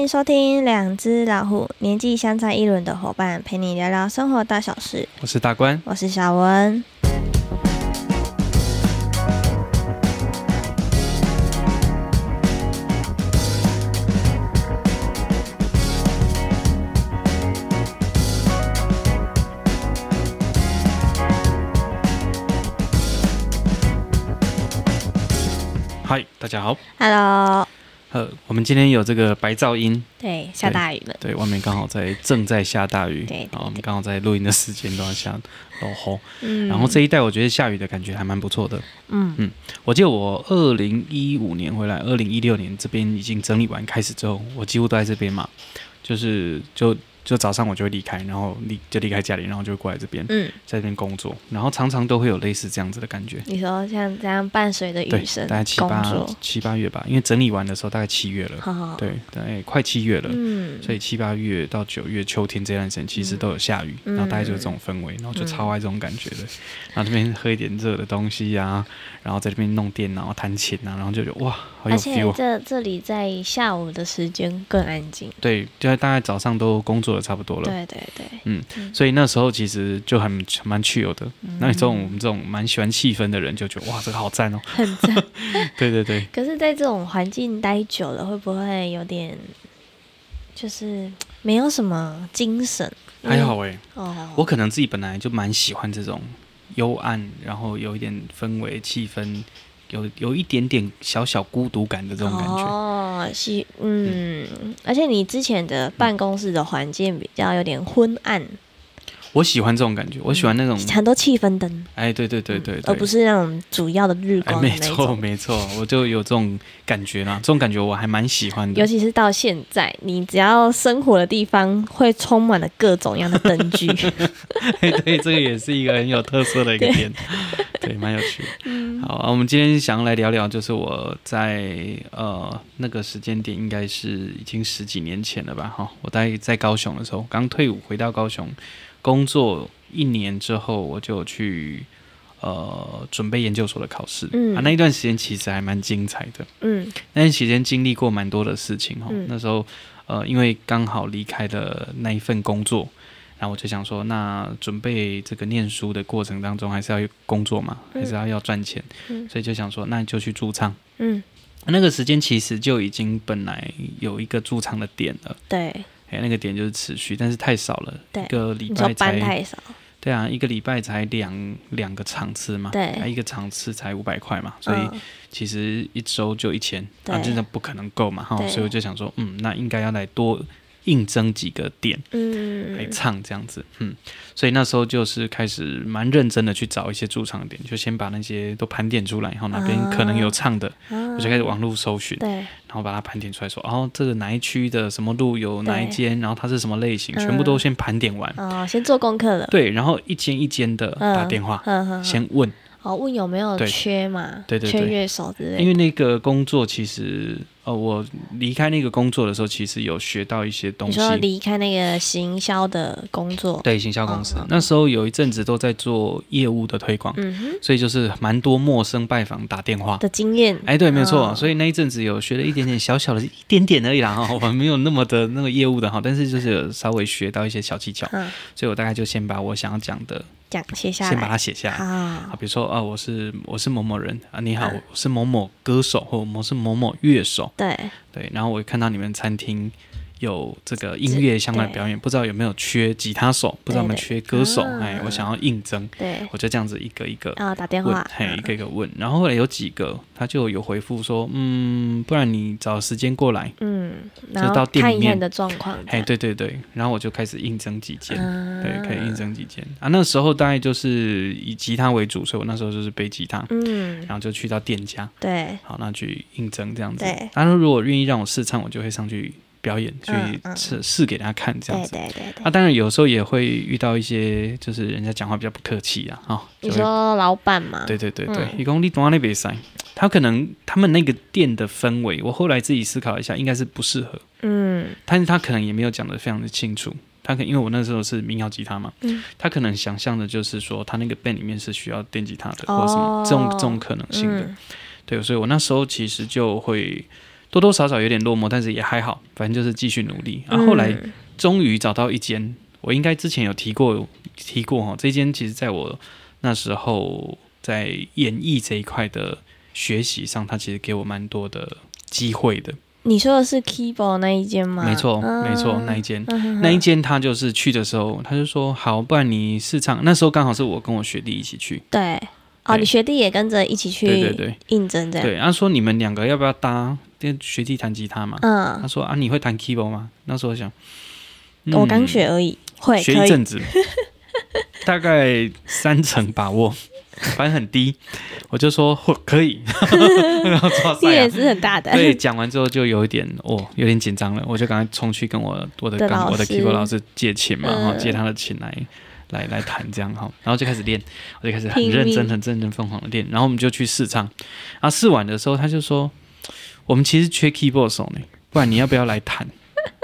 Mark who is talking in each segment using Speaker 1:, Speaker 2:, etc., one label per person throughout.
Speaker 1: 迎收听两只老虎，年纪相差一轮的伙伴，陪你聊聊生活大小事。
Speaker 2: 我是大官，
Speaker 1: 我是小文。
Speaker 2: 嗨，大家好。
Speaker 1: Hello。
Speaker 2: 呃，我们今天有这个白噪音，
Speaker 1: 对，下大雨了，
Speaker 2: 对，外面刚好在正在下大雨，
Speaker 1: 对，
Speaker 2: 然后我们刚好在录音的时间都要下落后，
Speaker 1: 嗯，
Speaker 2: 然后这一带我觉得下雨的感觉还蛮不错的，
Speaker 1: 嗯。
Speaker 2: 嗯，我记得我二零一五年回来，二零一六年这边已经整理完开始之后，我几乎都在这边嘛，就是就。就早上我就会离开，然后离就离开家里，然后就会过来这边，
Speaker 1: 嗯，在
Speaker 2: 这边工作，然后常常都会有类似这样子的感觉。
Speaker 1: 你说像这样伴随着雨声，
Speaker 2: 大概七八七八月吧，因为整理完的时候大概七月了，
Speaker 1: 好好
Speaker 2: 对，大概快七月了，
Speaker 1: 嗯，
Speaker 2: 所以七八月到九月秋天这段时间其实都有下雨，嗯，然后大概就是这种氛围，然后就超爱这种感觉的，嗯，然后这边喝一点热的东西呀，啊，然后在这边弄电脑弹琴啊，然后就觉得哇，好有 feel。
Speaker 1: 而且这这里在下午的时间更安静，
Speaker 2: 对，就在大概早上都工作的差不多了，
Speaker 1: 对。对对，
Speaker 2: 嗯，所以那时候其实就很蛮趣有的。嗯、那你这种我们这种蛮喜欢气氛的人，就觉得哇，这个好赞哦，
Speaker 1: 很赞。
Speaker 2: 对对对。
Speaker 1: 可是，在这种环境待久了，会不会有点就是没有什么精神？
Speaker 2: 还好哎、欸，
Speaker 1: 哦，
Speaker 2: 我可能自己本来就蛮喜欢这种幽暗，然后有一点氛围气氛。有有一点点小小孤独感的这种感觉
Speaker 1: 哦，是嗯，嗯，而且你之前的办公室的环境比较有点昏暗。
Speaker 2: 我喜欢这种感觉，我喜欢那种、嗯、
Speaker 1: 很多气氛灯。
Speaker 2: 哎，对对对对，对，
Speaker 1: 而不是那种主要的日光的。
Speaker 2: 没错没错，我就有这种感觉啦。这种感觉我还蛮喜欢的。
Speaker 1: 尤其是到现在，你只要生活的地方会充满了各种样的灯具。
Speaker 2: 哎，对，这个也是一个很有特色的一个点，对，蛮有趣。嗯，好啊，我们今天想要来聊聊，就是我在呃那个时间点，应该是已经十几年前了吧？哈，我在在高雄的时候，刚退伍回到高雄。工作一年之后，我就去呃准备研究所的考试。嗯啊，那一段时间其实还蛮精彩的。嗯，那段时间经历过蛮多的事情哈、嗯。那时候呃，因为刚好离开了那一份工作，然后我就想说，那准备这个念书的过程当中，还是要工作嘛，还是要要赚钱、嗯。所以就想说，那就去驻唱。嗯，那个时间其实就已经本来有一个驻唱的点了。对。哎，那个点就是持续，但是太少了，一个礼拜才
Speaker 1: 太少。
Speaker 2: 对啊，一个礼拜才两两个场次嘛，对，一个场次才五百块嘛，所以其实一周就一千，啊真的不可能够嘛，哈，所以我就想说，嗯，那应该要来多。应征几个点来唱这样子嗯。所以那时候就是开始蛮认真的去找一些驻唱点就先把那些都盘点出来然后哪边可能有唱的我就开始网络搜寻对。然后把它盘点出来说哦这个哪一区的什么路有哪一间然后它是什么类型全部都先盘点完。
Speaker 1: 啊先做功课了。
Speaker 2: 对然后一间一间的打电话先问
Speaker 1: 哦，问有没有缺嘛？对对对，缺乐手之类的。
Speaker 2: 因为那个工作其实，呃，我离开那个工作的时候，其实有学到一些东西。
Speaker 1: 你说离开那个行销的工作？
Speaker 2: 对，行销公司。哦，那时候有一阵子都在做业务的推广，嗯哼，所以就是蛮多陌生拜访打电话
Speaker 1: 的经验。
Speaker 2: 哎，对，没错。哦，所以那一阵子有学了一点点小小的一点点而已啦，哈，我没有那么的那个业务的哈，但是就是有稍微学到一些小技巧。嗯，所以我大概就先把我想要讲的。
Speaker 1: 讲写下来，
Speaker 2: 先把它写下来。好，比如说啊，我是我是某某人啊，你好，我是某某歌手，或我是某某乐手。对对，然后我看到你们餐厅。有这个音乐相关的表演，不知道有没有缺吉他手，不知道有没有缺歌手，哎、啊，我想要应征，对，我就这样子一个一个
Speaker 1: 啊打电话，
Speaker 2: 嘿，一个一个问，然后后来有几个他就有回复说，嗯，不然你找时间过来，嗯，就到店里面。
Speaker 1: 的状况，
Speaker 2: 哎，对对对，然后我就开始应征几间、啊，对，可以应征几间。啊，那时候大概就是以吉他为主，所以我那时候就是背吉他，嗯，然后就去到店家，对，好，那去应征这样子，对，然后如果愿意让我试唱，我就会上去。表演去试试给大家看，这样子。对对对，对。啊，当然有时候也会遇到一些，就是人家讲话比较不客气啊，哈。
Speaker 1: 你说老板嘛？
Speaker 2: 对对对对，一公里多少那比赛？他可能他们那个店的氛围，我后来自己思考一下，应该是不适合。嗯。但是他可能也没有讲得非常的清楚。他可因为我那时候是民谣吉他嘛，嗯，他可能想象的就是说，他那个 band 里面是需要电吉他的，或者什么这种这种可能性的。对，所以我那时候其实就会。多多少少有点落寞，但是也还好，反正就是继续努力。然后后来终于找到一间，我应该之前有提过提过哈，这间其实在我那时候在演艺这一块的学习上，它其实给我蛮多的机会的。
Speaker 1: 你说的是 keyboard 那一间吗？
Speaker 2: 没错，没错，那一间，那一间他就是去的时候，他就说好，不然你试唱。那时候刚好是我跟我学弟一起去。
Speaker 1: 对，哦，你学弟也跟着一起去，对对对，应征这样。
Speaker 2: 对，他说你们两个要不要搭？跟学弟弹吉他嘛。嗯。他说啊，你会弹 keyboard 吗？那时候我想，
Speaker 1: 我刚学而已，会
Speaker 2: 学一阵子，大概三成把握。反正很低，我就说可以，然后抓塞
Speaker 1: 也是很大的。
Speaker 2: 对，讲完之后就有一点哦，有点紧张了，我就赶快冲去跟我我的刚我的 keyboard 老师借琴嘛，然后借他的琴来来来弹这样哈，然后就开始练，我就开始很认真很认真疯狂的练，然后我们就去试唱，然后试完的时候他就说，我们其实缺 keyboard 手呢，不然你要不要来弹？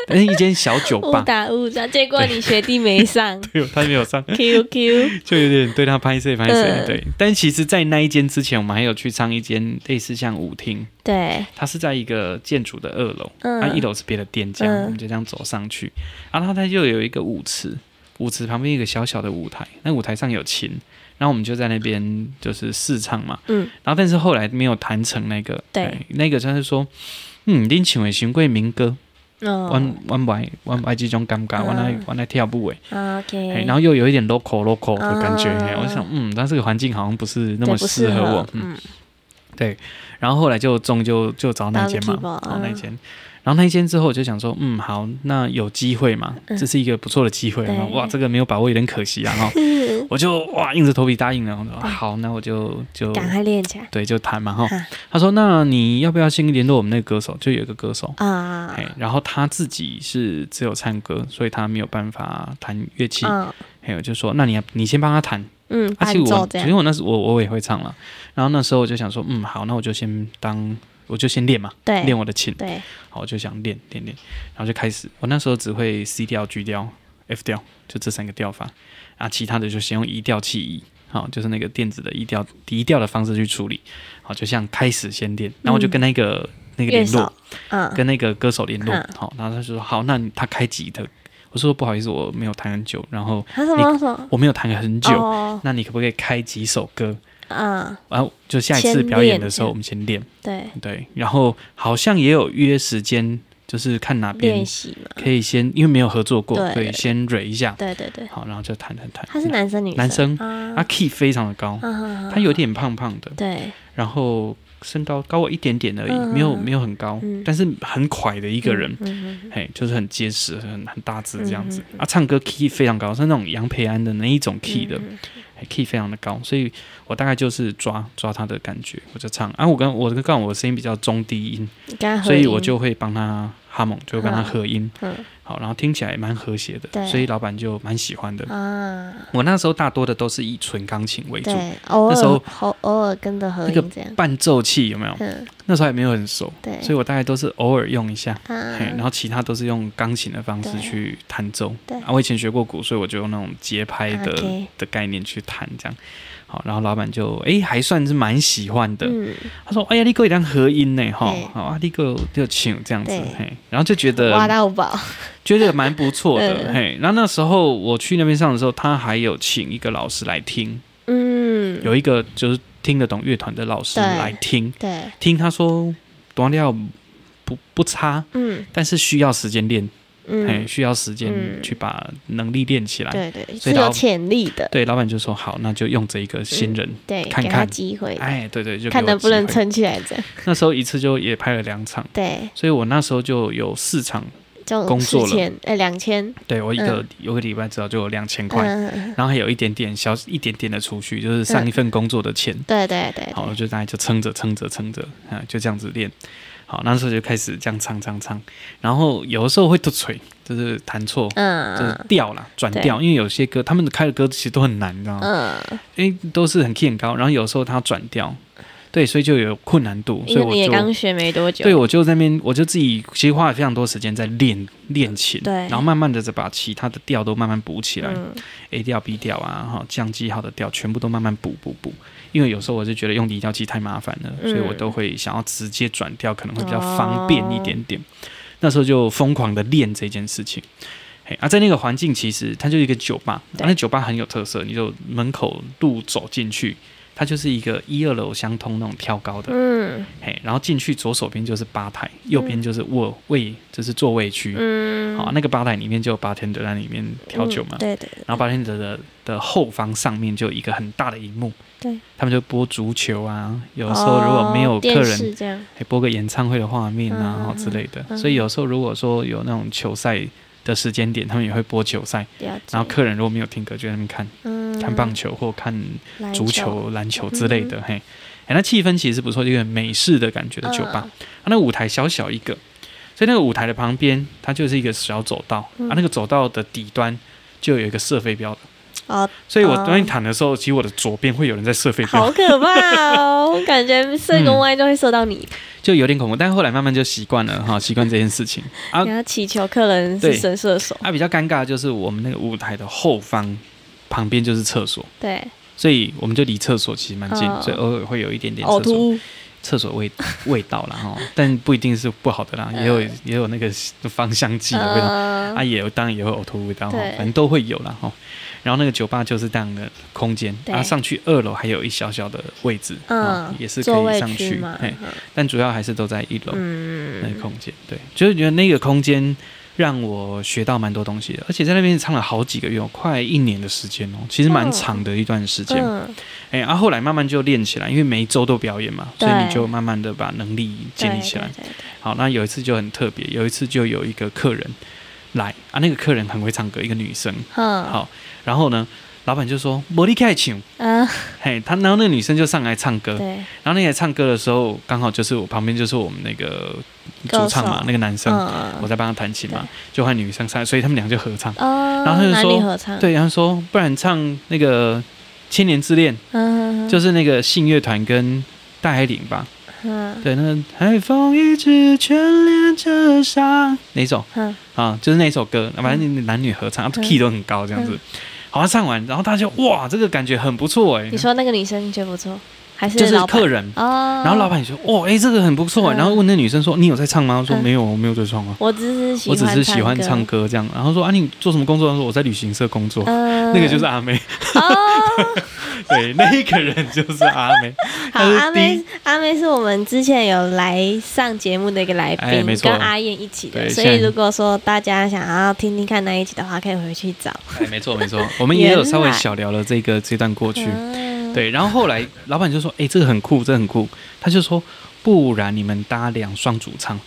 Speaker 2: 哎，一间小酒吧，
Speaker 1: 误打误撞，结果你学弟没上，
Speaker 2: 对，他没有上
Speaker 1: ，Q Q，
Speaker 2: 就有点对他拍摄拍摄，对。但其实，在那一间之前，我们还有去唱一间类似像舞厅，
Speaker 1: 对，
Speaker 2: 它是在一个建筑的二楼，它一楼是别的店家，我们就这样走上去，然后它就有一个舞池，舞池旁边一个小小的舞台，那舞台上有琴，然后我们就在那边就是试唱嘛，嗯，然后但是后来没有谈成那个，对，那个就是说，嗯，恁唱的新贵民歌。弯弯歪弯歪这种尴尬，弯来弯来跳舞诶，OK，然后又有一点 local local 的感觉，我想，嗯，但这个环境好像不是那么适合我，嗯，对，然后后来就终就就找那间嘛，找那间。然后那一间之后，我就想说，嗯，好，那有机会嘛，这是一个不错的机会。哇，这个没有把握有点可惜啊。然后我就哇，硬着头皮答应了。我说好，那我就就
Speaker 1: 赶快练起来。
Speaker 2: 对，就弹嘛哈。他说，那你要不要先联络我们那个歌手？就有一个歌手啊。哎，然后他自己是只有唱歌，所以他没有办法弹乐器。还有就说，那你你先帮他弹。嗯，而且我因为我那时我我也会唱了。然后那时候我就想说，嗯，好，那我就先当。我就先练嘛，练我的琴，对，好，我就想练练练，然后就开始。我那时候只会 C 调、G 调、F 调，就这三个调法，啊，其他的就先用移调器移，好，就是那个电子的移调、移调的方式去处理，好，就像开始先练，然后我就跟那个、嗯、那个联络，嗯，跟那个歌手联络，好，然后他就说好，那他开吉他，我说不好意思，我没有弹很久，然后他说我没有弹很久，哦、那你可不可以开几首歌？啊，然后就下一次表演的时候，我们先练。对对，然后好像也有约时间，就是看哪边可以先，因为没有合作过，所以先蕊一下。对对对，好，然后就弹弹弹。
Speaker 1: 他是男生女生？
Speaker 2: 男生，他 key 非常的高，他有点胖胖的。对，然后身高高我一点点而已，没有没有很高，但是很快的一个人，嘿，就是很结实，很很大只这样子。啊，唱歌 key 非常高，是那种杨培安的那一种 key 的。key 非常的高，所以我大概就是抓抓他的感觉，我就唱。啊，我跟我跟刚好我声音比较中低音，音所以我就会帮他哈蒙，就会跟他合音。好，然后听起来蛮和谐的，所以老板就蛮喜欢的。啊，我那时候大多的都是以纯钢琴为主，那时候
Speaker 1: 偶偶尔跟着合音这样。
Speaker 2: 伴奏器有没有？嗯、那时候还没有很熟，对所以我大概都是偶尔用一下，啊、然后其他都是用钢琴的方式去弹奏。对，啊，我以前学过鼓，所以我就用那种节拍的的概念去弹这样。好，然后老板就哎还算是蛮喜欢的。嗯、他说：“哎呀，你哥一样合音呢，哈对，好啊，你哥就请这样子，嘿，然后就觉得
Speaker 1: 挖到宝，
Speaker 2: 觉得蛮不错的，嘿。然后那时候我去那边上的时候，他还有请一个老师来听，嗯，有一个就是听得懂乐团的老师来听，对，对听他说短调不不差，嗯，但是需要时间练。”嗯，需要时间去把能力练起来。对对，是有潜力的。对，老板就说好，那就用这一个新人，对，看看机会。哎，对对，就
Speaker 1: 看能不能撑起来。这样，
Speaker 2: 那时候一次就也拍了两场。对，所以我那时候就有四场工作了。哎，两千。对，我一个有个礼拜至少就有两千块，然后还有一点点小一点点的储蓄，就是上一份工作的钱。对对对。好，就大概就撑着撑着撑着，啊，就这样子练。好，那时候就开始这样唱唱唱，然后有的时候会突锤，就是弹错，嗯，就是调了转调，因为有些歌他们开的歌其实都很难，你知道吗？嗯，因为都是很 key 很高，然后有时候他转调，对，所以就有困难度。所以我
Speaker 1: 你也刚学没多久，
Speaker 2: 对，我就在那边，我就自己其实花了非常多时间在练练琴，
Speaker 1: 对，
Speaker 2: 然后慢慢的再把其他的调都慢慢补起来、
Speaker 1: 嗯、
Speaker 2: ，A 调、B 调啊，哈，降 G 号的调全部都慢慢补补补。因为有时候我就觉得用离调器太麻烦了，所以我都会想要直接转调，可能会比较方便一点点。哦、那时候就疯狂的练这件事情。嘿，啊，在那个环境其实它就是一个酒吧，啊，那酒吧很有特色，你就门口路走进去。它就是一个一二楼相通那种挑高的，嗯，嘿，然后进去左手边就是吧台，右边就是卧位，就是座位区，嗯，好，那个吧台里面就有 bartender 在里面调酒嘛，
Speaker 1: 嗯、对，对对，
Speaker 2: 然后 bartender 的的后方上面就有一个很大的荧幕，
Speaker 1: 对，
Speaker 2: 他们就播足球啊，有时候如果没有客人，还播个演唱会的画面啊，嗯、之类的，嗯、所以有时候如果说有那种球赛的时间点，他们也会播球赛，然后客人如果没有听歌，就在那边看，嗯，看棒球或看足球、篮球，球之类的，嗯、嘿，哎，那气氛其实是不错，一个美式的感觉的酒吧。嗯、啊，那舞台小小一个，所以那个舞台的旁边，它就是一个小走道，嗯、啊，那个走道的底端就有一个射飞镖的。哦，所以我当你躺的时候，其实我的左边会有人在射飞镖，
Speaker 1: 好可怕哦！我感觉射公外就会射到你，嗯，就
Speaker 2: 有点恐怖。但后来慢慢就习惯了哈，习惯这件事情。
Speaker 1: 啊，你要祈求客人是神射手。
Speaker 2: 啊，比较尴尬的就是我们那个舞台的后方旁边就是厕所，
Speaker 1: 对，
Speaker 2: 所以我们就离厕所其实蛮近，哦，所以偶尔会有一点点厕所厕所味味道啦哈，但不一定是不好的啦，也有也有那个 芳香剂的味道，呃、啊，也有当然也会呕吐味道哈，反正都会有啦哈。然后那个酒吧就是这样的空间，然后上去二楼还有一小小的位置，嗯，也是可以上去，嘿，但主要还是都在一楼那个空间，对，就是觉得那个空间让我学到蛮多东西的，而且在那边唱了好几个月，快一年的时间哦，其实蛮长的一段时间，哎，然后后来慢慢就练起来，因为每一周都表演嘛，所以你就慢慢的把能力建立起来。好，那有一次就很特别，有一次就有一个客人来啊，那个客人很会唱歌，一个女生，嗯好。然后呢，老板就说：“魔力开唱。”嗯，嘿，他然后那个女生就上来唱歌。对。然后那个唱歌的时候，刚好就是我旁边就是我们那个主唱嘛，那个男生，我在帮他弹琴嘛，就换女生上来，所以他们俩就合唱。哦然后他就说：“对，然后说不然唱那个《千年之恋》，嗯就是那个信乐团跟戴海玲吧。”嗯，对，那个海风一直眷恋着沙，哪种？嗯，啊，就是那首歌，反正男女合唱，key 都很高，这样子。好像唱完，然后大家就哇，这个感觉很不错哎。
Speaker 1: 你说那个女生觉得不错，还是
Speaker 2: 就是客人哦？然后老板也说哇，哎，这个很不错。然后问那女生说：“你有在唱吗？”她说：“没有，我没有在唱啊。”
Speaker 1: 我只是
Speaker 2: 我只是喜欢唱歌这样。然后说：“啊，你做什么工作？”她说：“我在旅行社工作。”那个就是阿妹。对，那一个人就是阿妹。
Speaker 1: 好，阿妹，阿妹是我们之前有来上节目的一个来宾，跟阿燕一起的。所以如果说大家想要听听看那一集的话，可以回去找。
Speaker 2: 哎，没错没错，我们也有稍微小聊了这个这段过去。对，然后后来老板就说：“哎，这个很酷，这个很酷。”他就说：“不然你们搭两双主唱。”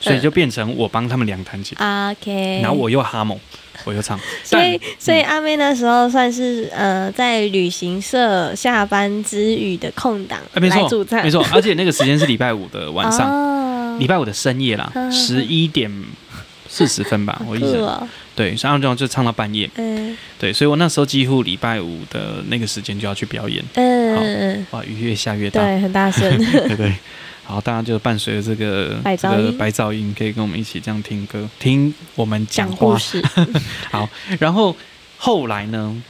Speaker 2: 所以就变成我帮他们两弹琴
Speaker 1: ，OK，
Speaker 2: 然后我又哈猛，我又唱。
Speaker 1: 所以，所以阿妹那时候算是呃，在旅行社下班之余的空档来主唱，
Speaker 2: 没错，而且那个时间是礼拜五的晚上，礼拜五的深夜啦，十一点四十分吧，我印象。对，然后这样就唱到半夜。嗯，对，所以我那时候几乎礼拜五的那个时间就要去表演。嗯，哇，雨越下越大，
Speaker 1: 对，很大声，
Speaker 2: 对 对。好，大家就伴随着这个这个白噪音，可以跟我们一起这样听歌，听我们讲话。讲故事。好，然后后来呢，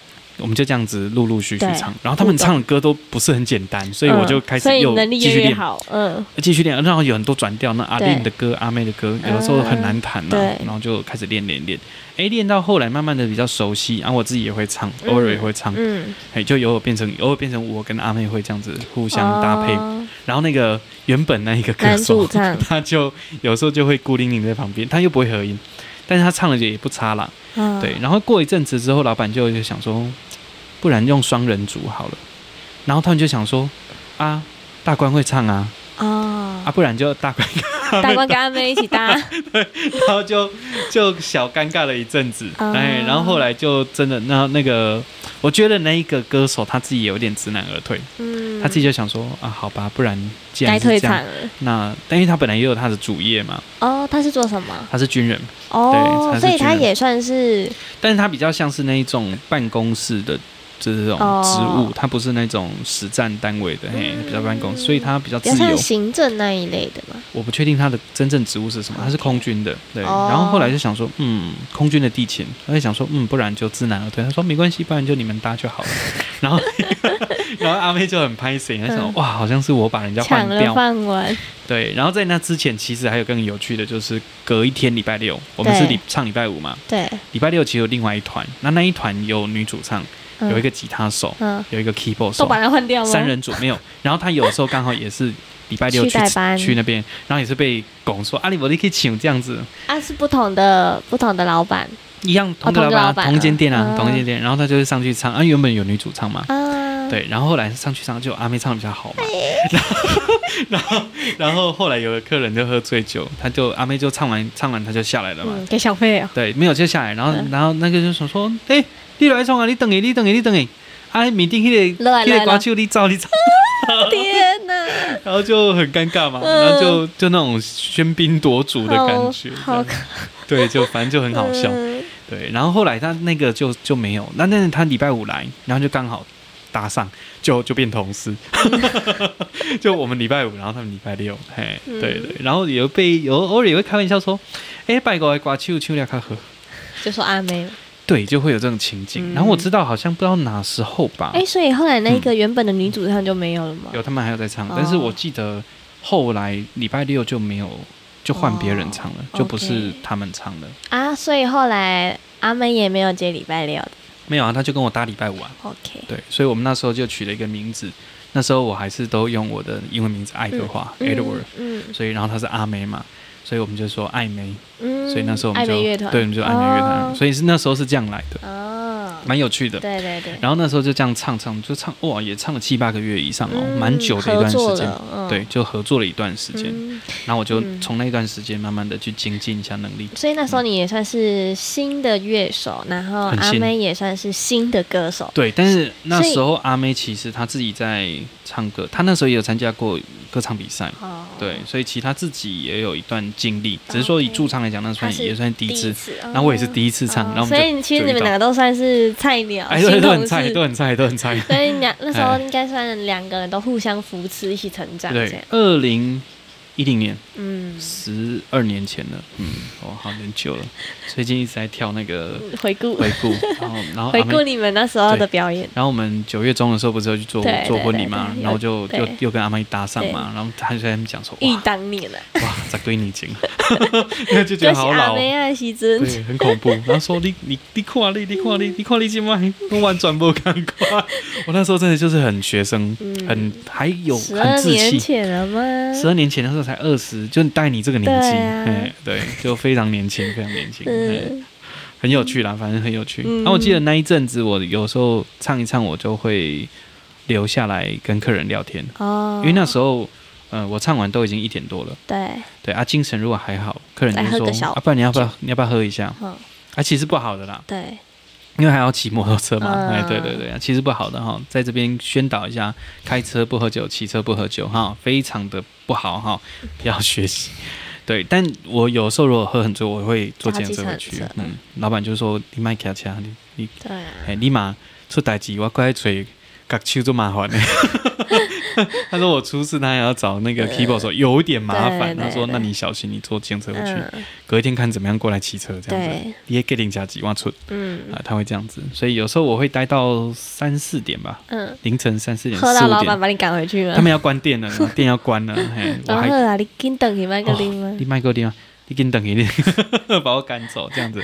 Speaker 2: 我们就这样子陆陆续续唱，然后他们唱的歌都不是很简单，所以我就开始又继续练，嗯，继续练，然后有很多转调，那阿令的歌、阿妹的歌，有的时候很难弹呐，然后就开始练练练，哎，练到后来慢慢的比较熟悉，然后我自己也会唱，偶尔也会唱，嗯，哎，就偶尔变成偶尔变成我跟阿妹会这样子互相搭配。然后那个原本那一个歌手，他就有时候就会孤零零在旁边，他又不会合音，但是他唱的也不差啦。嗯、对，然后过一阵子之后，老板就就想说，不然用双人组好了。然后他们就想说，啊，大官会唱啊，哦、啊，不然就大官。
Speaker 1: 大官跟阿妹一起搭，
Speaker 2: 对，然后就就小尴尬了一阵子，哎，然后后来就真的那那个，我觉得那一个歌手他自己有点知难而退，嗯，他自己就想说啊，好吧，不然既然是这样，那但因为他本来也有他的主业嘛，
Speaker 1: 哦，他是做什么？
Speaker 2: 他是军人，
Speaker 1: 哦，所以他也算是，
Speaker 2: 但是他比较像是那一种办公室的就是这种职务，它不是那种实战单位的，嘿，比较办公，所以它比较自由。
Speaker 1: 行政那一类的嘛？
Speaker 2: 我不确定它的真正职务是什么，它是空军的，对。然后后来就想说，嗯，空军的地勤，他就想说，嗯，不然就知难而退。他说没关系，不然就你们搭就好了。然后，然后阿妹就很拍谢，他想，哇，好像是我把人家换掉。
Speaker 1: 饭碗。
Speaker 2: 对，然后在那之前，其实还有更有趣的，就是隔一天礼拜六，我们是礼唱礼拜五嘛，
Speaker 1: 对，
Speaker 2: 礼拜六其实有另外一团，那那一团有女主唱。有一个吉他手，嗯、有一个 keyboard 手，
Speaker 1: 都把它换掉了。
Speaker 2: 三人组没有，然后他有时候刚好也是礼拜六去去那边，然后也是被拱说阿里伯利可以请这样子。
Speaker 1: 啊，是不同的不同的老板，
Speaker 2: 一样同个老板，同间店啊，同间店。然后他就是上去唱，啊，原本有女主唱嘛，啊、对，然后后来上去唱就阿妹唱的比较好嘛，然后然后然后后来有个客人就喝醉酒，他就阿妹就唱完唱完他就下来了嘛，
Speaker 1: 嗯、给小费啊，
Speaker 2: 对，没有就下来，然后然后那个就说说，哎。你来创啊！你等下，你等下，你等下。啊，面顶迄个迄个歌手，你走，你走。
Speaker 1: 天哪！
Speaker 2: 然后就很尴尬嘛，然后就就那种喧宾夺主的感觉。好，对，就反正就很好笑。对，然后后来他那个就就没有，那但是他礼拜五来，然后就刚好搭上，就就变同事。就我们礼拜五，然后他们礼拜六，嘿，对对。然后有被有偶尔也会开玩笑说，哎，拜个歌手唱了较好。
Speaker 1: 就说阿妹。
Speaker 2: 对，就会有这种情景。然后我知道，好像不知道哪时候吧。
Speaker 1: 哎，所以后来那个原本的女主唱就没有了吗？
Speaker 2: 有，他们还有在唱，但是我记得后来礼拜六就没有，就换别人唱了，就不是他们唱的
Speaker 1: 啊。所以后来阿妹也没有接礼拜六的，
Speaker 2: 没有啊，他就跟我搭礼拜五啊。
Speaker 1: OK，
Speaker 2: 对，所以我们那时候就取了一个名字，那时候我还是都用我的英文名字爱德华 Edward，嗯，所以然后他是阿妹嘛。所以我们就说暧昧，嗯所以那时候我们就对，我们就暧昧乐团，所以是那时候是这样来的，哦，蛮有趣的，对对对。然后那时候就这样唱唱，就唱哇，也唱了七八个月以上哦，蛮久的一段时间，对，就合作了一段时间。然后我就从那段时间慢慢的去精进一下能力。
Speaker 1: 所以那时候你也算是新的乐手，然后阿妹也算是新的歌手。
Speaker 2: 对，但是那时候阿妹其实她自己在唱歌，他那时候也有参加过歌唱比赛，对，所以其他自己也有一段经历，只是说以驻唱来讲，那算也算第一次。那我也是第一次唱，然后
Speaker 1: 所以其实你们两个都算是菜鸟，
Speaker 2: 哎，对，都很菜，都很菜，都很菜。
Speaker 1: 所以两那时候应该算两个人都互相扶持，一起成长。
Speaker 2: 对，二零。一零年，嗯，十二年前了，嗯，哦，好很久了。最近一直在跳那个
Speaker 1: 回顾，
Speaker 2: 回顾，然后然后
Speaker 1: 回顾你们那时候的表演。
Speaker 2: 然后我们九月中的时候不是要去做做婚礼嘛，然后就又又跟阿妹搭上嘛，然后他就在那边讲说，
Speaker 1: 忆当年了，
Speaker 2: 哇，十几年前，因为就觉得好老，对，很恐怖。然后说你你你看你你看你你看你今晚我完全不敢看，我那时候真的就是很学生，很还有很稚气。十二年前了吗？十二年前的时候。才二十，就带你这个年纪，哎，对，就非常年轻，非常年轻，很有趣啦，反正很有趣。然后我记得那一阵子，我有时候唱一唱，我就会留下来跟客人聊天哦，因为那时候，嗯，我唱完都已经一点多了，对。对啊，精神如果还好，客人就说啊，不然你要不要你要不要喝一下？嗯。啊，其实不好的啦，对。因为还要骑摩托车嘛，哎，对对对，其实不好的哈，在这边宣导一下，开车不喝酒，骑车不喝酒哈，非常的不好哈，要学习。对，但我有时候如果喝很醉，我会坐计程车回去。嗯，老板就说你卖卡车，你你，哎，立马出代志，我过来嘴，搞手就麻烦呢。他说我出事，他还要找那个 keyboard 说有点麻烦。他说那你小心，你坐计程车回去，隔一天看怎么样过来骑车这样子。你也给零加几万出，嗯啊，他会这样子。所以有时候我会待到三四点吧，嗯，凌晨三四点，
Speaker 1: 喝到老板把你赶回去了。
Speaker 2: 他们要关店了，店要关了。
Speaker 1: 我还啊，你紧等你麦克丁吗？
Speaker 2: 你麦克丁吗，你紧等一点，把我赶走这样子。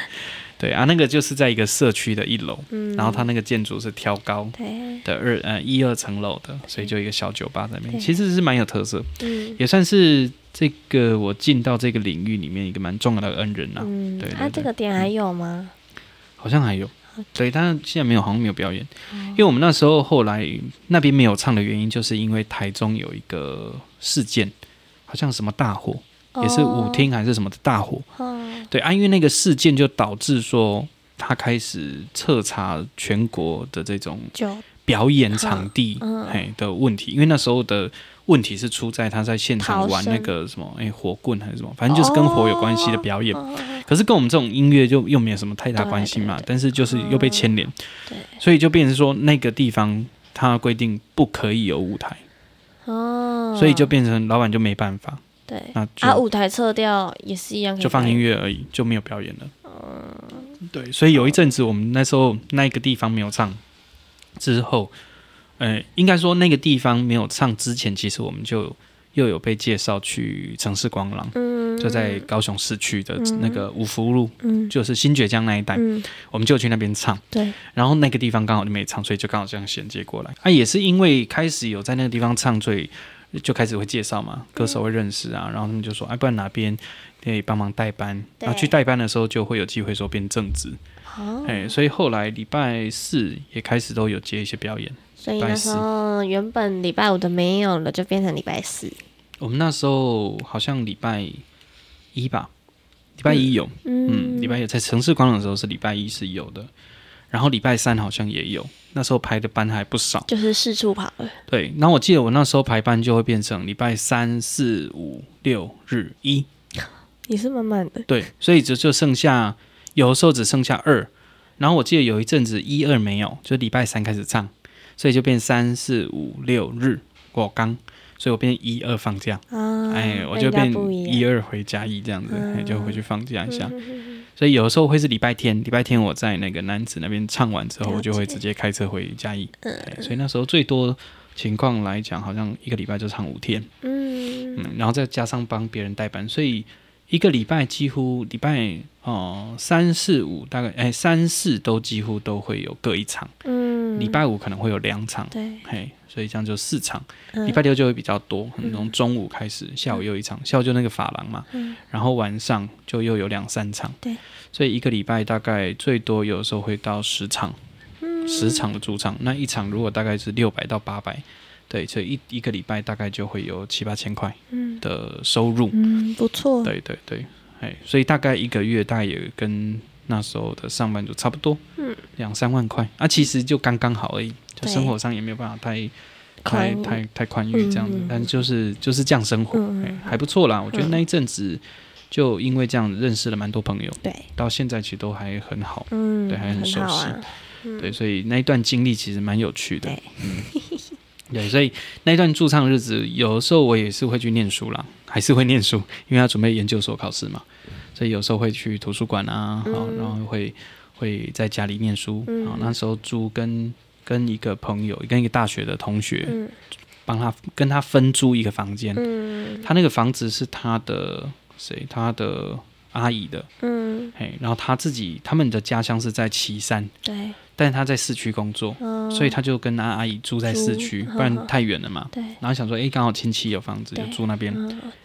Speaker 2: 对啊，那个就是在一个社区的一楼，嗯、然后它那个建筑是挑高的二呃一二层楼的，所以就一个小酒吧在那边，其实是蛮有特色，嗯、也算是这个我进到这个领域里面一个蛮重要的恩人呐、啊。嗯，对，对，对，它、啊、这个点还有吗？好像还有，对，但是现在没有，好像没有表演，哦、因为我们那时候后来那边没有唱的原因，就是因为台中有一个事件，好像什么大火。也是舞厅还是什么的大火，哦、对啊，因为那个事件就导致说他开始彻查全国的这种表演场地嘿的问题，因为那时候的问题是出在他在现场玩那个什么哎火棍还是什么，反正就是跟火有关系的表演。可是跟我们这种音乐就又没有什么太大关系嘛，但是就是又被牵连，所以就变成说那个地方他规定不可以有舞台哦，所以就变成老板就没办法。
Speaker 1: 对，那啊舞台撤掉也是一样，
Speaker 2: 就放音乐而已，就没有表演了。嗯，对，所以有一阵子我们那时候那个地方没有唱。之后，呃，应该说那个地方没有唱之前，其实我们就又有被介绍去城市光廊，嗯，就在高雄市区的那个五福路，嗯，就是新崛江那一带，嗯，我们就去那边唱，对，然后那个地方刚好就没唱，所以就刚好这样衔接过来。啊，也是因为开始有在那个地方唱，所以就开始会介绍嘛，歌手会认识啊，然后他们就说，哎，不然哪边可以帮忙代班，然后去代班的时候就会有机会说变正职。哎、oh.，所以后来礼拜四也开始都有接一些表演。
Speaker 1: 所以那时候原本礼拜五的没有了，就变成礼拜四。
Speaker 2: 我们那时候好像礼拜一吧，礼拜一有，嗯，礼、嗯、拜一在城市广场的时候是礼拜一是有的，然后礼拜三好像也有。那时候排的班还不少，
Speaker 1: 就是四处跑了。
Speaker 2: 对，然后我记得我那时候排班就会变成礼拜三四五六日一，
Speaker 1: 也是满满的。
Speaker 2: 对，所以就就剩下。有的时候只剩下二，然后我记得有一阵子一二没有，就礼拜三开始唱，所以就变三四五六日我刚，所以我变一二放假，啊、哎，我就变一二回嘉义这样子，嗯、就回去放假一下。嗯、所以有的时候会是礼拜天，礼拜天我在那个男子那边唱完之后，我就会直接开车回嘉义。嗯，所以那时候最多情况来讲，好像一个礼拜就唱五天。嗯，嗯，然后再加上帮别人代班，所以。一个礼拜几乎礼拜哦、呃、三四五大概哎三四都几乎都会有各一场，嗯，礼拜五可能会有两场，对，嘿，所以这样就四场，礼、嗯、拜六就会比较多，从中午开始，嗯、下午又一场，下午就那个发廊嘛，嗯，然后晚上就又有两三场，对，所以一个礼拜大概最多有时候会到十场，嗯，十场的主场，那一场如果大概是六百到八百。对，所以一一个礼拜大概就会有七八千块的收入，
Speaker 1: 嗯，不错。
Speaker 2: 对对对，哎，所以大概一个月大概也跟那时候的上班族差不多，嗯，两三万块啊，其实就刚刚好而已，就生活上也没有办法太太太太宽裕这样子，嗯，但就是就是这样生活，还不错啦。我觉得那一阵子就因为这样认识了蛮多朋友，对，到现在其实都还很好，嗯，对，还很熟悉，嗯，对，所以那一段经历其实蛮有趣的，嗯。对，所以那一段驻唱日子，有的时候我也是会去念书啦，还是会念书，因为要准备研究所考试嘛，所以有时候会去图书馆啊，好，然后会会在家里念书，好，那时候租跟跟一个朋友，跟一个大学的同学，帮他跟他分租一个房间，他那个房子是他的谁？他的阿姨的，嗯，嘿，然后他自己他们的家乡是在岐山，对。但是他在市区工作，嗯，所以他就跟阿阿姨住在市区，不然太远了嘛。对。然后想说，哎，刚好亲戚有房子，就住那边。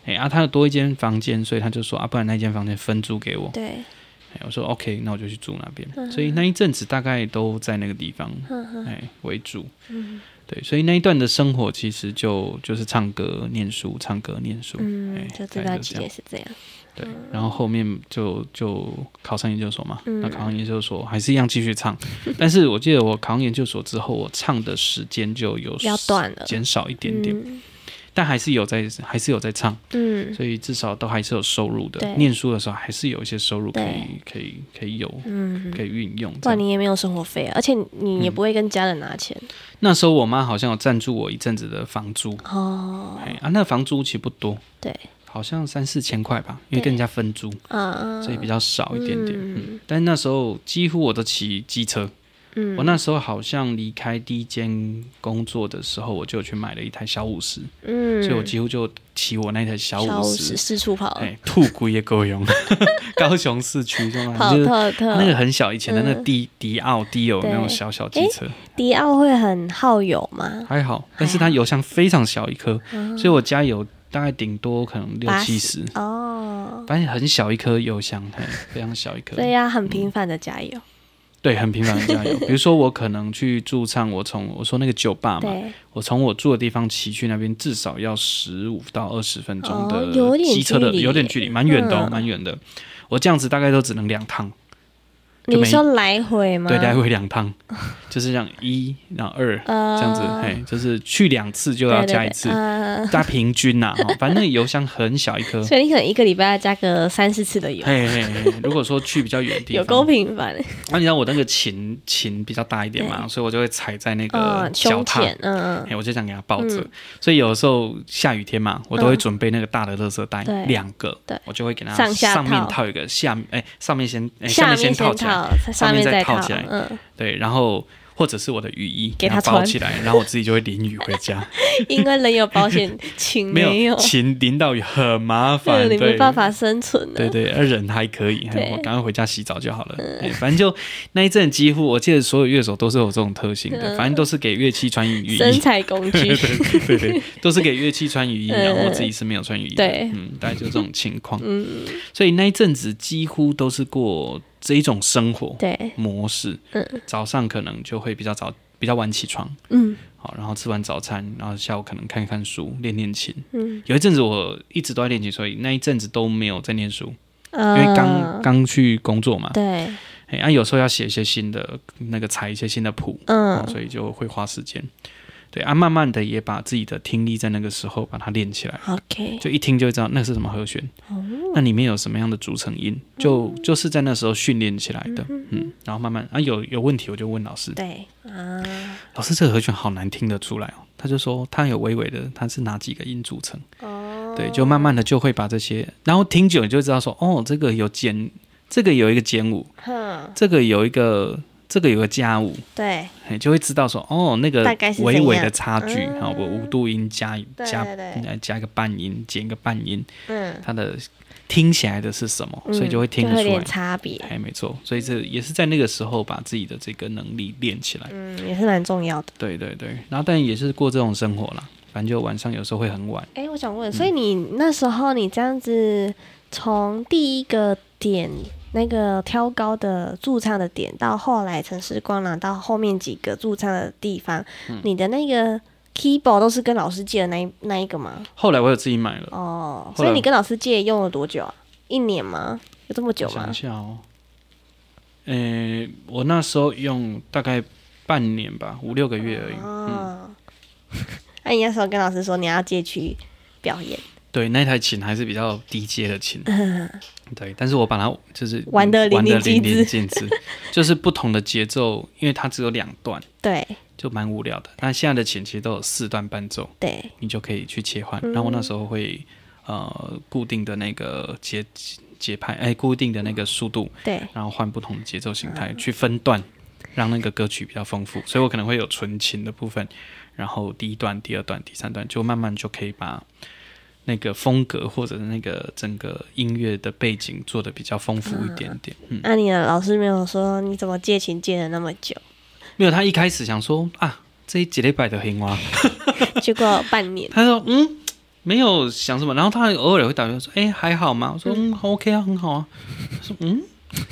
Speaker 2: 哎，啊，他有多一间房间，所以他就说，啊，不然那间房间分租给我。对。哎，我说 OK，那我就去住那边。嗯。所以那一阵子大概都在那个地方，哎，为主。嗯。对，所以那一段的生活其实就就是唱歌、念书，唱歌、念书。嗯，就这段期间是这样。对，然后后面就就考上研究所嘛，嗯、那考上研究所还是一样继续唱，但是我记得我考上研究所之后，我唱的时间就有比较短了，减少一点点，嗯、但还是有在还是有在唱，嗯，所以至少都还是有收入的。念书的时候还是有一些收入可以可以可以有，嗯，可以运用。
Speaker 1: 不然你也没有生活费啊，而且你也不会跟家人拿钱。嗯、
Speaker 2: 那时候我妈好像有赞助我一阵子的房租。哦，哎啊，那个房租其实不多，对。好像三四千块吧，因为跟人家分租，嗯所以比较少一点点。嗯嗯、但那时候几乎我都骑机车。嗯、我那时候好像离开第一间工作的时候，我就去买了一台小五十。嗯，所以我几乎就骑我那台小五十四处跑。哎，兔骨也够用。高雄市区就跑特特，那个很小，以前的那个迪迪奥迪欧那种小小机车。
Speaker 1: 迪奥会很耗油吗？
Speaker 2: 还好，但是它油箱非常小一颗，所以我加油。大概顶多可能六七十哦，反正很小一颗油箱，嘿 非常小一颗。
Speaker 1: 对呀，很频繁的加油。嗯、
Speaker 2: 对，很频繁的加油。比如说，我可能去驻唱，我从我说那个酒吧嘛，我从我住的地方骑去那边，至少要十五到二十分钟的机车的，有点距离，蛮远的哦，蛮远的。我这样子大概都只能两趟。
Speaker 1: 你说来回吗？
Speaker 2: 对，来回两趟，就是这样一，然后二这样子，嘿，就是去两次就要加一次，加平均呐，哈，反正那个油箱很小一颗，
Speaker 1: 所以你可能一个礼拜要加个三四次的油。
Speaker 2: 嘿嘿嘿，如果说去比较远的地方，
Speaker 1: 有够频繁。
Speaker 2: 那你知道我那个琴琴比较大一点嘛，所以我就会踩在那个脚踏，嗯。嗯，我就想给它抱着，所以有的时候下雨天嘛，我都会准备那个大的垃圾袋，两个，对，我就会给它上面套一个，下哎上面先下面先套起来。上面再套起来，嗯，对，然后或者是我的雨衣给它包起来，然后我自己就会淋雨回家。
Speaker 1: 因为人有保险，情没有，
Speaker 2: 情淋到雨很麻烦，
Speaker 1: 你没办法生存。
Speaker 2: 对对，而人还可以，我赶快回家洗澡就好了。反正就那一阵，几乎我记得所有乐手都是有这种特性的，反正都是给乐器穿雨衣，
Speaker 1: 生财工具。
Speaker 2: 对对，都是给乐器穿雨衣，然后我自己是没有穿雨衣。对，嗯，大概就这种情况。嗯，所以那一阵子几乎都是过。这一种生活模式，嗯，早上可能就会比较早、比较晚起床，嗯，好，然后吃完早餐，然后下午可能看看书、练练琴，嗯，有一阵子我一直都在练琴，所以那一阵子都没有在念书，因为刚刚去工作嘛，对，哎，啊，有时候要写一些新的那个采一些新的谱，嗯，所以就会花时间。对啊，慢慢的也把自己的听力在那个时候把它练起来。OK，就一听就会知道那是什么和弦，哦、那里面有什么样的组成音，就就是在那时候训练起来的。嗯，嗯，然后慢慢啊有有问题我就问老师。对啊，老师这个和弦好难听得出来哦。他就说他有微微的，他是哪几个音组成？哦，对，就慢慢的就会把这些，然后听久你就知道说哦，这个有减，这个有一个减五，呵这个有一个。这个有个加五，对，就会知道说，哦，那个微微的差距，好，我五度音加加加一个半音，减一个半音，嗯，它的听起来的是什么？所以就会听得出来。差别，哎，没错，所以这也是在那个时候把自己的这个能力练起来，
Speaker 1: 嗯，也是蛮重要的。
Speaker 2: 对对对，然后但也是过这种生活啦，反正就晚上有时候会很晚。
Speaker 1: 哎，我想问，所以你那时候你这样子从第一个点。那个挑高的驻唱的点，到后来城市光廊，到后面几个驻唱的地方，嗯、你的那个 keyboard 都是跟老师借的那一那一个吗？
Speaker 2: 后来我有自己买了。
Speaker 1: 哦，所以你跟老师借用了多久啊？一年吗？有这么久吗？
Speaker 2: 想一下哦，诶、欸，我那时候用大概半年吧，五六个月而已。哦，
Speaker 1: 那、嗯、你那时候跟老师说你要借去表演？
Speaker 2: 对，那台琴还是比较低阶的琴。嗯对，但是我把它就是
Speaker 1: 玩的淋漓尽致，
Speaker 2: 就是不同的节奏，因为它只有两段，
Speaker 1: 对，
Speaker 2: 就蛮无聊的。那现在的琴其实都有四段伴奏，对，你就可以去切换。然后我那时候会呃固定的那个节节拍，哎，固定的那个速度，对，然后换不同的节奏形态去分段，让那个歌曲比较丰富。所以我可能会有纯琴的部分，然后第一段、第二段、第三段，就慢慢就可以把。那个风格或者那个整个音乐的背景做的比较丰富一点点。嗯，
Speaker 1: 那、嗯啊、你的老师没有说你怎么借琴借了那么久？
Speaker 2: 没有，他一开始想说啊，这一几礼拜的黑蛙，
Speaker 1: 结果半年。
Speaker 2: 他说嗯，没有想什么，然后他偶尔会打电话说，哎、欸，还好吗？我说嗯，OK 啊，很好啊。他说嗯，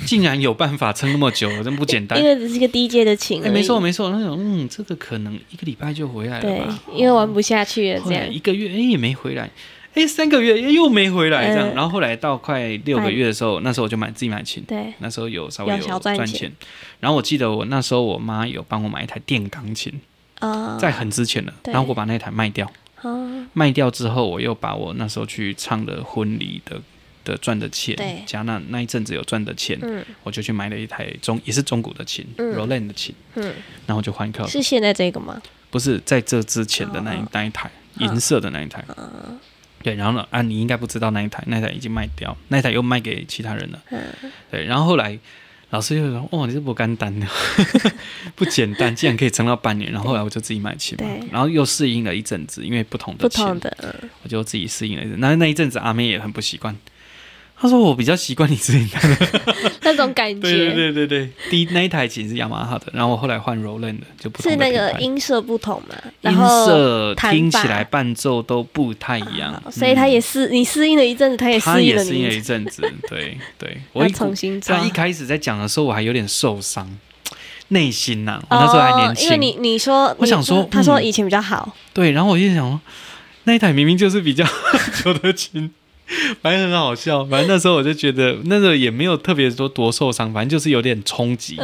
Speaker 2: 竟然有办法撑那么久，真不简单。
Speaker 1: 因为只是一个低阶的琴。哎、欸，
Speaker 2: 没错没错，那种嗯，这个可能一个礼拜就回来了吧？
Speaker 1: 因为玩不下去了，这样
Speaker 2: 一个月哎、欸、也没回来。哎，三个月又没回来，这样，然后后来到快六个月的时候，那时候我就买自己买琴，对，那时候有稍微有赚钱，然后我记得我那时候我妈有帮我买一台电钢琴，在很之前了，然后我把那台卖掉，卖掉之后，我又把我那时候去唱的婚礼的的赚的钱，加那那一阵子有赚的钱，我就去买了一台中也是中古的琴，Roland 的琴，嗯。然后就换一
Speaker 1: 是现在这个吗？
Speaker 2: 不是，在这之前的那一那一台银色的那一台。对，然后呢？啊，你应该不知道那一台，那一台已经卖掉，那一台又卖给其他人了。嗯、对，然后后来老师又说：“哦，你这不干单的，不简单，竟然可以撑到半年。”然后后来我就自己买琴嘛，然后又适应了一阵子，因为不同的琴，的我就自己适应了一阵。那那一阵子，阿妹也很不习惯。他说：“我比较习惯你自己
Speaker 1: 那种感觉。”
Speaker 2: 对对对对，第一那一台琴是雅马哈的，然后我后来换 Roland 的，就不同的。是那个
Speaker 1: 音色不同嘛？
Speaker 2: 音色听起来伴奏都不太一样，
Speaker 1: 所以他也适你适应了一阵子，他也适应了
Speaker 2: 适应了一阵子。对对，我 重新。他一开始在讲的时候，我还有点受伤，内心呐，我那时候还年轻。
Speaker 1: 因为你你说，我想说，他说以前比较好。
Speaker 2: 对，然后我就想说，那一台明明就是比较 久的琴。反正很好笑。反正那时候我就觉得，那时候也没有特别多多受伤，反正就是有点冲击。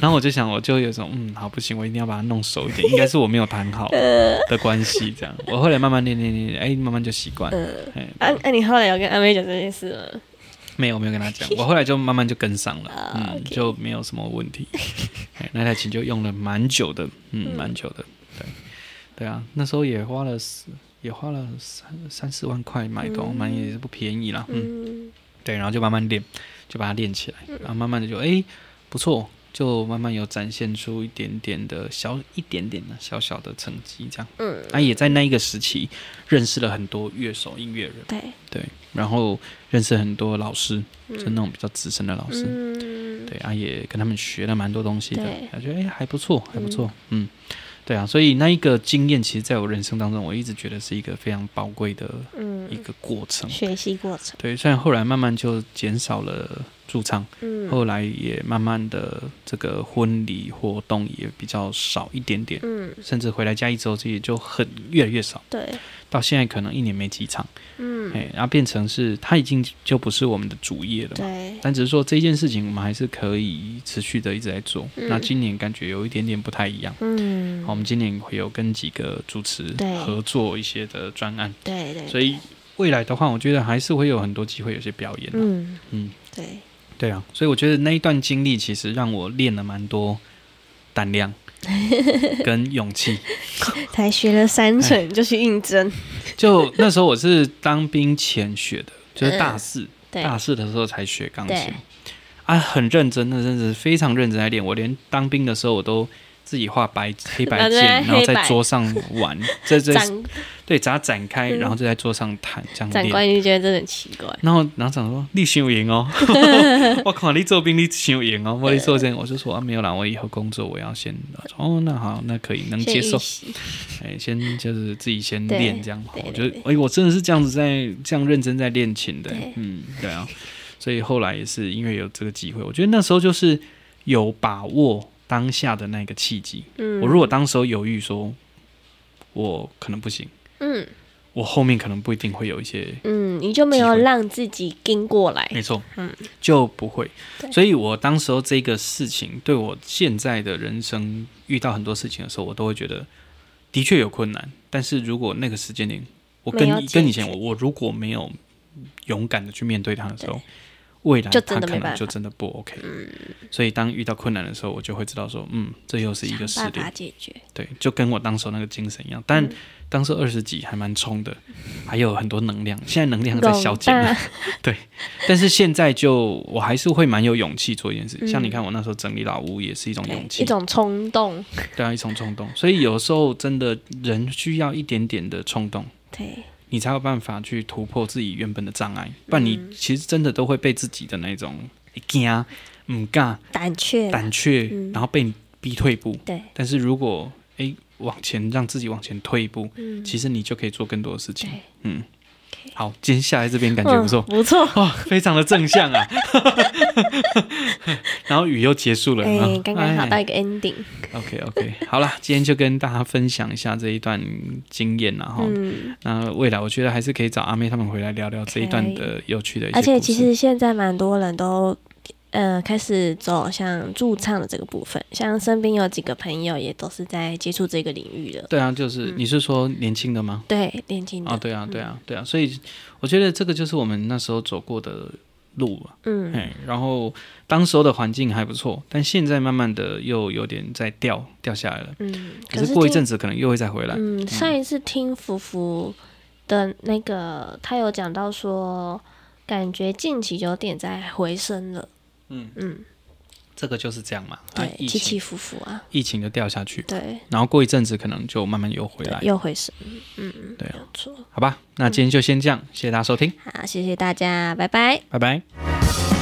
Speaker 2: 然后我就想，我就有种嗯，好不行，我一定要把它弄熟一点。应该是我没有弹好的关系，这样。我后来慢慢练练练，哎，慢慢就习惯。嗯。
Speaker 1: 哎，那你后来有跟阿妹讲这件事吗？
Speaker 2: 没有，没有跟他讲。我后来就慢慢就跟上了，嗯，就没有什么问题。那台琴就用了蛮久的，嗯，蛮久的。对，对啊，那时候也花了也花了三三四万块买的，买、嗯、也是不便宜啦。嗯，嗯。对，然后就慢慢练，就把它练起来，然后慢慢的就哎不错，就慢慢有展现出一点点的小一点点的小小的成绩，这样。嗯，啊也在那一个时期认识了很多乐手音乐人，对。对，然后认识很多老师，嗯、就那种比较资深的老师，嗯、对，啊也跟他们学了蛮多东西的，感觉哎还不错，还不错，嗯。嗯对啊，所以那一个经验，其实在我人生当中，我一直觉得是一个非常宝贵的一个过程，嗯、
Speaker 1: 学习过程。
Speaker 2: 对，虽然后来慢慢就减少了驻唱，嗯，后来也慢慢的这个婚礼活动也比较少一点点，嗯，甚至回来嘉义之后，这也就很越来越少，对。到现在可能一年没几场，嗯，哎，然后变成是他已经就不是我们的主业了嘛，对。但只是说这件事情我们还是可以持续的一直在做。嗯、那今年感觉有一点点不太一样，嗯，好，我们今年会有跟几个主持合作一些的专案，对对，对对。所以未来的话，我觉得还是会有很多机会有些表演，嗯。嗯，对对啊。所以我觉得那一段经历其实让我练了蛮多胆量。跟勇气，
Speaker 1: 才学了三成就去应征。
Speaker 2: 就那时候我是当兵前学的，就是大四，嗯、大四的时候才学钢琴。啊，很认真的，真的是非常认真在练。我连当兵的时候我都。自己画白黑白 键，然后在桌上玩，在这对，把它展开，然后就在桌上弹，这样练。长官
Speaker 1: 就觉得这很奇怪。
Speaker 2: 然后，然后长说：“你行有 赢哦！”我靠，你做兵你行有赢哦！我一做这样，我就说啊，没有啦，我以后工作我要先哦，那好，那可以能接受。哎，先就是自己先练这样。我觉得，哎，我真的是这样子在这样认真在练琴的。嗯，对啊。所以后来也是因为有这个机会，我觉得那时候就是有把握。当下的那个契机，嗯，我如果当时候犹豫说，我可能不行，嗯，我后面可能不一定会有一些，
Speaker 1: 嗯，你就没有让自己跟过来，
Speaker 2: 没错，嗯，就不会，所以我当时候这个事情对我现在的人生遇到很多事情的时候，我都会觉得的确有困难，但是如果那个时间点，我跟跟以前我我如果没有勇敢的去面对它的时候。未来他可能就真的不 OK，嗯，所以当遇到困难的时候，我就会知道说，嗯，这又是一个试炼，解决，对，就跟我当时那个精神一样。但当时二十几还蛮冲的，还有很多能量，现在能量在消减。了，对。但是现在就我还是会蛮有勇气做一件事，像你看我那时候整理老屋也是一种勇气，
Speaker 1: 一种冲动，
Speaker 2: 对啊，一种冲动。所以有时候真的人需要一点点的冲动，对。你才有办法去突破自己原本的障碍，不然你其实真的都会被自己的那种惊、唔敢、胆怯、胆怯，然后被你逼退步。对，但是如果哎往前让自己往前退一步，其实你就可以做更多的事情。嗯。好，今天下来这边感觉不错，
Speaker 1: 不错
Speaker 2: 哇，非常的正向啊。然后雨又结束了，
Speaker 1: 哎，刚刚好到一个 ending。
Speaker 2: OK OK，好了，今天就跟大家分享一下这一段经验，然后那未来我觉得还是可以找阿妹他们回来聊聊这一段的有趣的一些。
Speaker 1: 而且其实现在蛮多人都。呃，开始走向驻唱的这个部分，像身边有几个朋友也都是在接触这个领域的。
Speaker 2: 对啊，就是、嗯、你是说年轻的吗？
Speaker 1: 对，年轻的。
Speaker 2: 哦，对啊，对啊，对啊，所以我觉得这个就是我们那时候走过的路嘛。嗯，然后当时候的环境还不错，但现在慢慢的又有点在掉掉下来了。嗯，可是过一阵子可能又会再回来。
Speaker 1: 嗯，上一次听福福的那个，他有讲到说，感觉近期有点在回升了。嗯。嗯，
Speaker 2: 这个就是这样嘛，
Speaker 1: 对，起起伏伏啊，
Speaker 2: 疫情就掉下去，
Speaker 1: 对，
Speaker 2: 然后过一阵子可能就慢慢又回来，
Speaker 1: 又回升，嗯嗯，
Speaker 2: 对，没错，好吧，那今天就先这样，谢谢大家收听，
Speaker 1: 好，谢谢大家，拜拜，
Speaker 2: 拜拜。